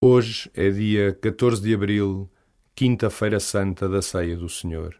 Hoje é dia 14 de abril, quinta-feira santa da Ceia do Senhor.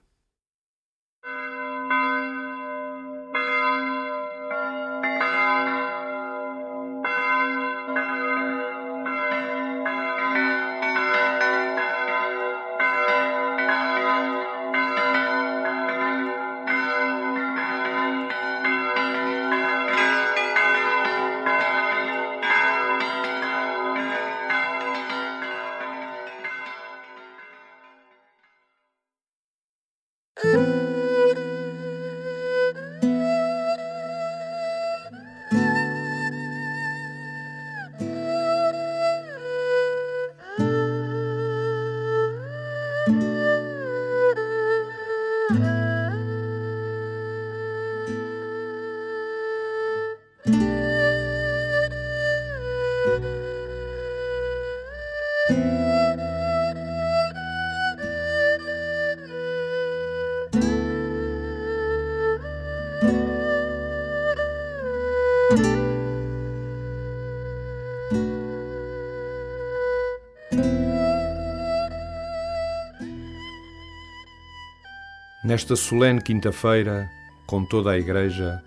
Nesta solene quinta-feira, com toda a Igreja,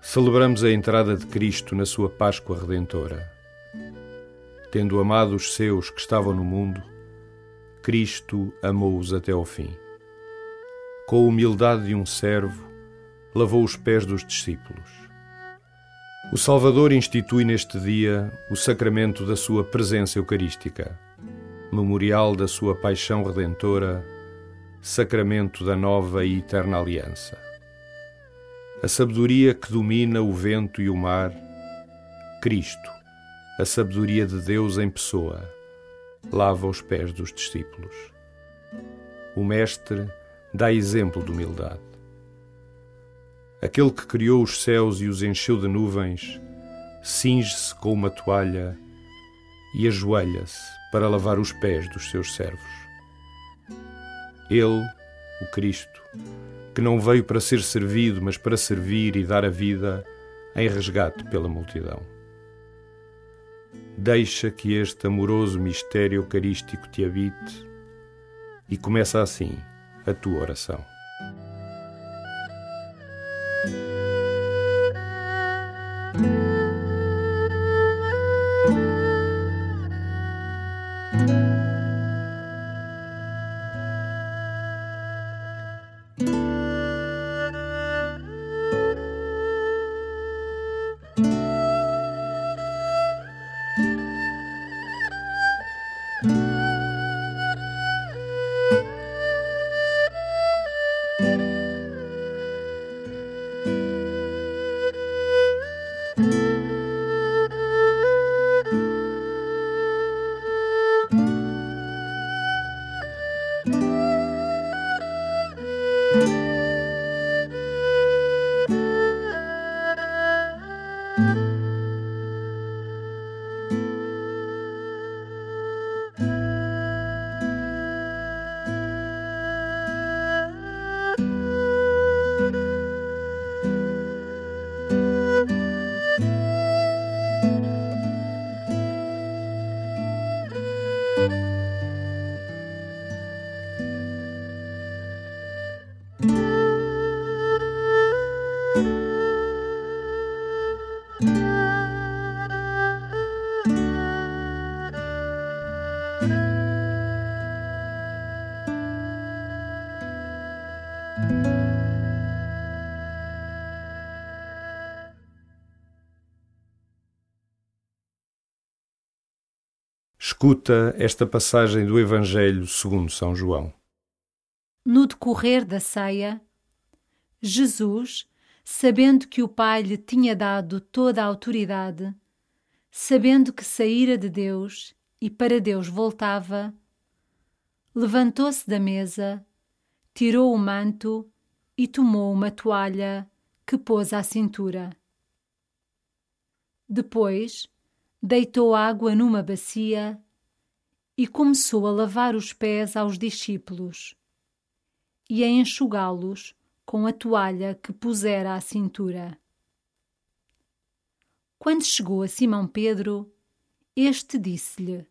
celebramos a entrada de Cristo na sua Páscoa Redentora. Tendo amado os seus que estavam no mundo, Cristo amou-os até ao fim. Com a humildade de um servo, lavou os pés dos discípulos. O Salvador institui neste dia o sacramento da sua presença eucarística, memorial da sua paixão redentora sacramento da nova e eterna aliança. A sabedoria que domina o vento e o mar, Cristo, a sabedoria de Deus em pessoa, lava os pés dos discípulos. O Mestre dá exemplo de humildade. Aquele que criou os céus e os encheu de nuvens, cinge-se com uma toalha e ajoelha-se para lavar os pés dos seus servos. Ele, o Cristo, que não veio para ser servido, mas para servir e dar a vida em resgate pela multidão. Deixa que este amoroso mistério eucarístico te habite e começa assim a tua oração. Escuta esta passagem do Evangelho segundo São João. No decorrer da ceia, Jesus, sabendo que o Pai lhe tinha dado toda a autoridade, sabendo que saíra de Deus e para Deus voltava, levantou-se da mesa, tirou o manto e tomou uma toalha que pôs à cintura. Depois, deitou água numa bacia e começou a lavar os pés aos discípulos e a enxugá-los com a toalha que pusera à cintura. Quando chegou a Simão Pedro, este disse-lhe: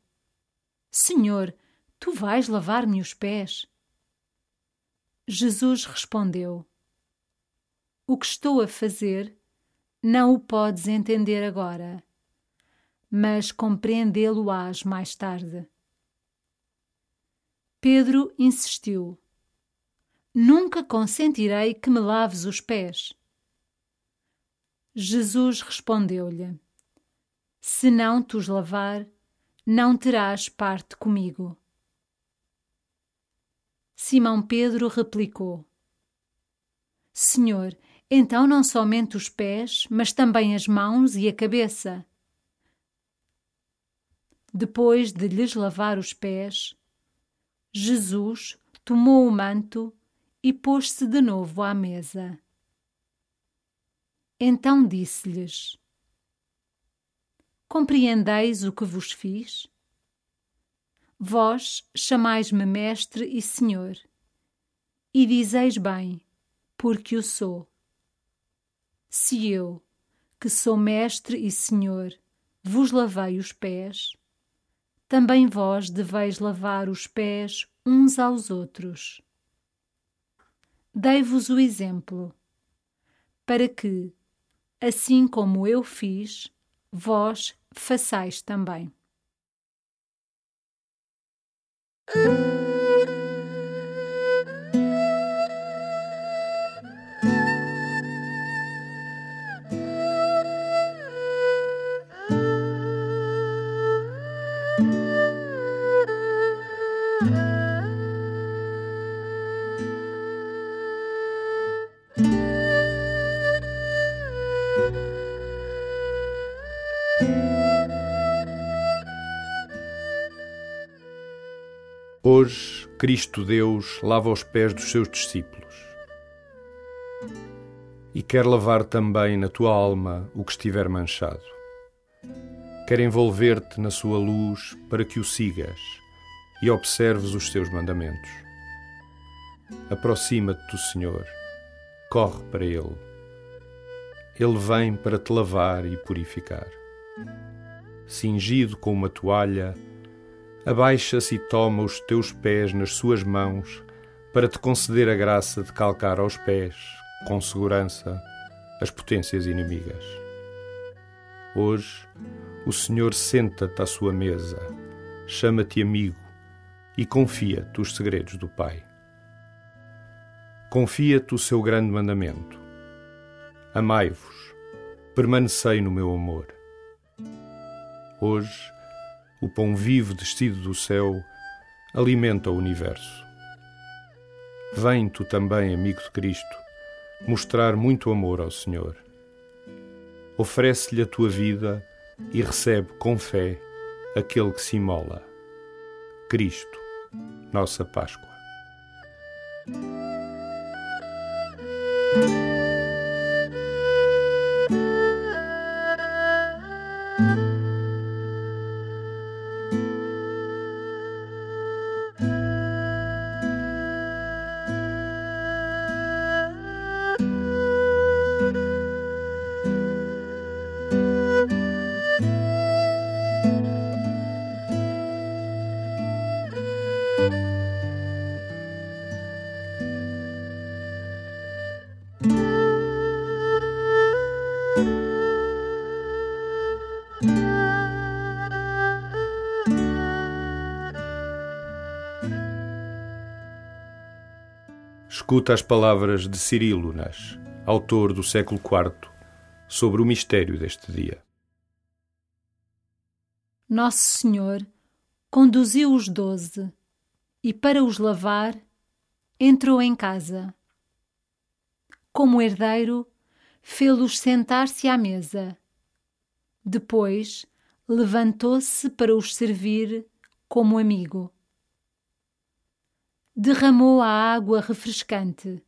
Senhor, tu vais lavar-me os pés? Jesus respondeu: O que estou a fazer não o podes entender agora, mas compreendê-lo-ás mais tarde. Pedro insistiu: Nunca consentirei que me laves os pés. Jesus respondeu-lhe: Se não te os lavar, não terás parte comigo. Simão Pedro replicou: Senhor, então não somente os pés, mas também as mãos e a cabeça. Depois de lhes lavar os pés, Jesus tomou o manto e pôs-se de novo à mesa. Então disse-lhes: Compreendeis o que vos fiz? Vós chamais-me Mestre e Senhor, e dizeis bem, porque o sou. Se eu, que sou Mestre e Senhor, vos lavei os pés, também vós deveis lavar os pés uns aos outros. Dei-vos o exemplo, para que, assim como eu fiz, vós façais também. Ooh. Hoje, Cristo Deus lava os pés dos seus discípulos e quer lavar também na tua alma o que estiver manchado. Quer envolver-te na sua luz para que o sigas e observes os seus mandamentos. Aproxima-te do Senhor, corre para Ele. Ele vem para te lavar e purificar. Cingido com uma toalha, abaixa-se e toma os teus pés nas suas mãos para te conceder a graça de calcar aos pés, com segurança, as potências inimigas. Hoje, o Senhor senta-te à sua mesa, chama-te amigo e confia-te os segredos do Pai. Confia-te o seu grande mandamento. Amai-vos, permanecei no meu amor. Hoje, o pão vivo descido do céu, alimenta o universo. Vem tu também, amigo de Cristo, mostrar muito amor ao Senhor. Oferece-lhe a tua vida e recebe com fé aquele que se imola. Cristo, nossa Páscoa. Escuta as palavras de Cirilo Nas, autor do século IV, sobre o mistério deste dia. Nosso Senhor conduziu os doze e, para os lavar, entrou em casa. Como herdeiro, fê-los sentar-se à mesa. Depois, levantou-se para os servir como amigo derramou a água refrescante,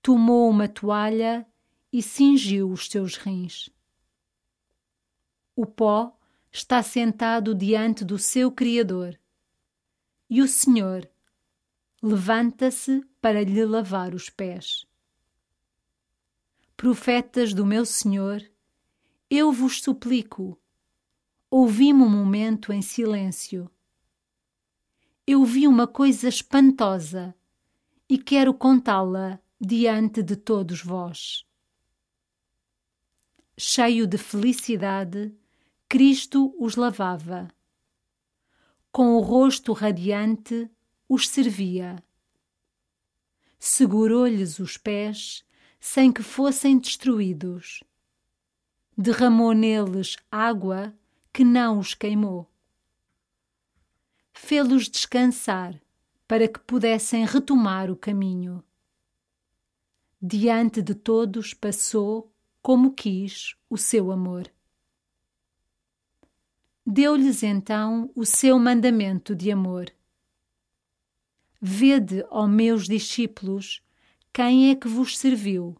tomou uma toalha e cingiu os seus rins. O pó está sentado diante do seu Criador, e o Senhor levanta-se para lhe lavar os pés. Profetas do meu Senhor, eu vos suplico, ouvi-me um momento em silêncio eu vi uma coisa espantosa e quero contá-la diante de todos vós. Cheio de felicidade, Cristo os lavava. Com o rosto radiante, os servia. Segurou-lhes os pés sem que fossem destruídos. Derramou neles água que não os queimou. Fê-los descansar para que pudessem retomar o caminho. Diante de todos passou, como quis, o seu amor. Deu-lhes então o seu mandamento de amor. Vede, ó meus discípulos, quem é que vos serviu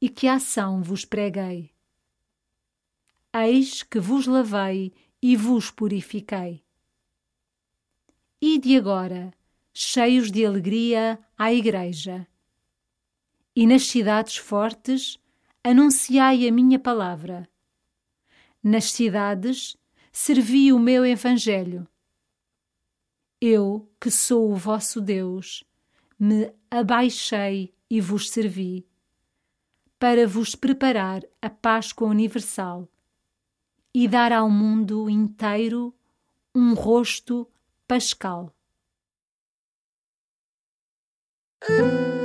e que ação vos preguei. Eis que vos lavei e vos purifiquei. Ide agora, cheios de alegria, à Igreja. E nas cidades fortes, anunciai a minha palavra. Nas cidades, servi o meu Evangelho. Eu, que sou o vosso Deus, me abaixei e vos servi, para vos preparar a Páscoa Universal e dar ao mundo inteiro um rosto pascal.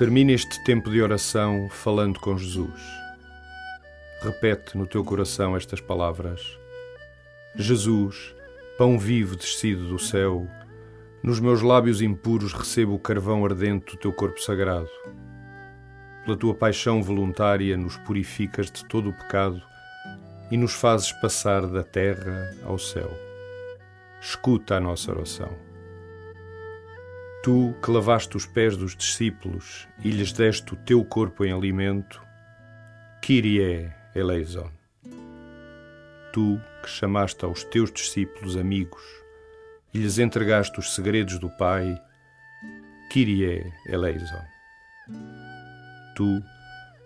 Termina este tempo de oração falando com Jesus. Repete no teu coração estas palavras: Jesus, pão vivo descido do céu, nos meus lábios impuros recebo o carvão ardente do teu corpo sagrado. Pela tua paixão voluntária nos purificas de todo o pecado e nos fazes passar da terra ao céu. Escuta a nossa oração. Tu que lavaste os pés dos discípulos e lhes deste o teu corpo em alimento, Kyrie eleison. Tu que chamaste aos teus discípulos amigos e lhes entregaste os segredos do Pai, Kyrie eleison. Tu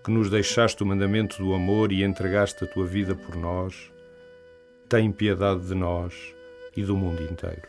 que nos deixaste o mandamento do amor e entregaste a tua vida por nós, tem piedade de nós e do mundo inteiro.